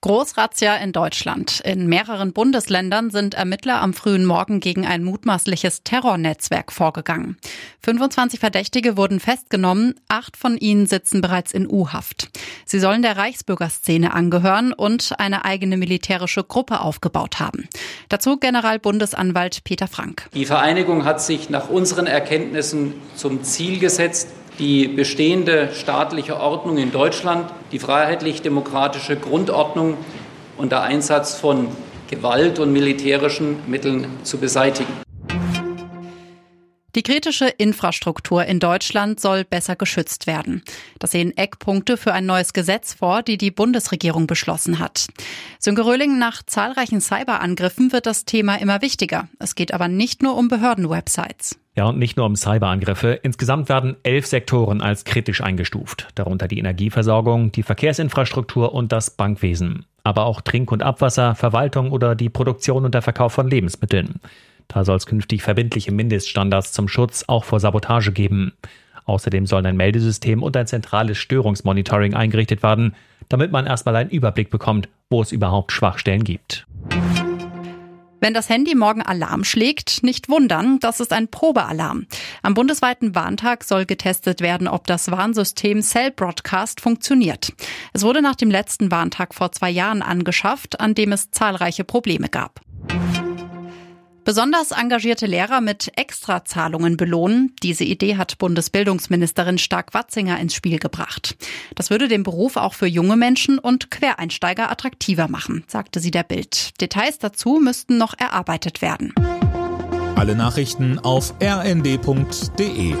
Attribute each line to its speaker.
Speaker 1: Großrazzia in Deutschland. In mehreren Bundesländern sind Ermittler am frühen Morgen gegen ein mutmaßliches Terrornetzwerk vorgegangen. 25 Verdächtige wurden festgenommen, acht von ihnen sitzen bereits in U-Haft. Sie sollen der Reichsbürgerszene angehören und eine eigene militärische Gruppe aufgebaut haben. Dazu Generalbundesanwalt Peter Frank.
Speaker 2: Die Vereinigung hat sich nach unseren Erkenntnissen zum Ziel gesetzt, die bestehende staatliche Ordnung in Deutschland, die freiheitlich-demokratische Grundordnung unter Einsatz von Gewalt und militärischen Mitteln zu beseitigen.
Speaker 1: Die kritische Infrastruktur in Deutschland soll besser geschützt werden. Das sehen Eckpunkte für ein neues Gesetz vor, die die Bundesregierung beschlossen hat. Sönke Röhling, nach zahlreichen Cyberangriffen wird das Thema immer wichtiger. Es geht aber nicht nur um Behördenwebsites.
Speaker 3: Ja, und nicht nur um Cyberangriffe. Insgesamt werden elf Sektoren als kritisch eingestuft. Darunter die Energieversorgung, die Verkehrsinfrastruktur und das Bankwesen. Aber auch Trink- und Abwasser, Verwaltung oder die Produktion und der Verkauf von Lebensmitteln. Da soll es künftig verbindliche Mindeststandards zum Schutz auch vor Sabotage geben. Außerdem sollen ein Meldesystem und ein zentrales Störungsmonitoring eingerichtet werden, damit man erstmal einen Überblick bekommt, wo es überhaupt Schwachstellen gibt.
Speaker 1: Wenn das Handy morgen Alarm schlägt, nicht wundern, das ist ein Probealarm. Am bundesweiten Warntag soll getestet werden, ob das Warnsystem Cell Broadcast funktioniert. Es wurde nach dem letzten Warntag vor zwei Jahren angeschafft, an dem es zahlreiche Probleme gab. Besonders engagierte Lehrer mit Extrazahlungen belohnen. Diese Idee hat Bundesbildungsministerin Stark-Watzinger ins Spiel gebracht. Das würde den Beruf auch für junge Menschen und Quereinsteiger attraktiver machen, sagte sie der Bild. Details dazu müssten noch erarbeitet werden.
Speaker 4: Alle Nachrichten auf rnd.de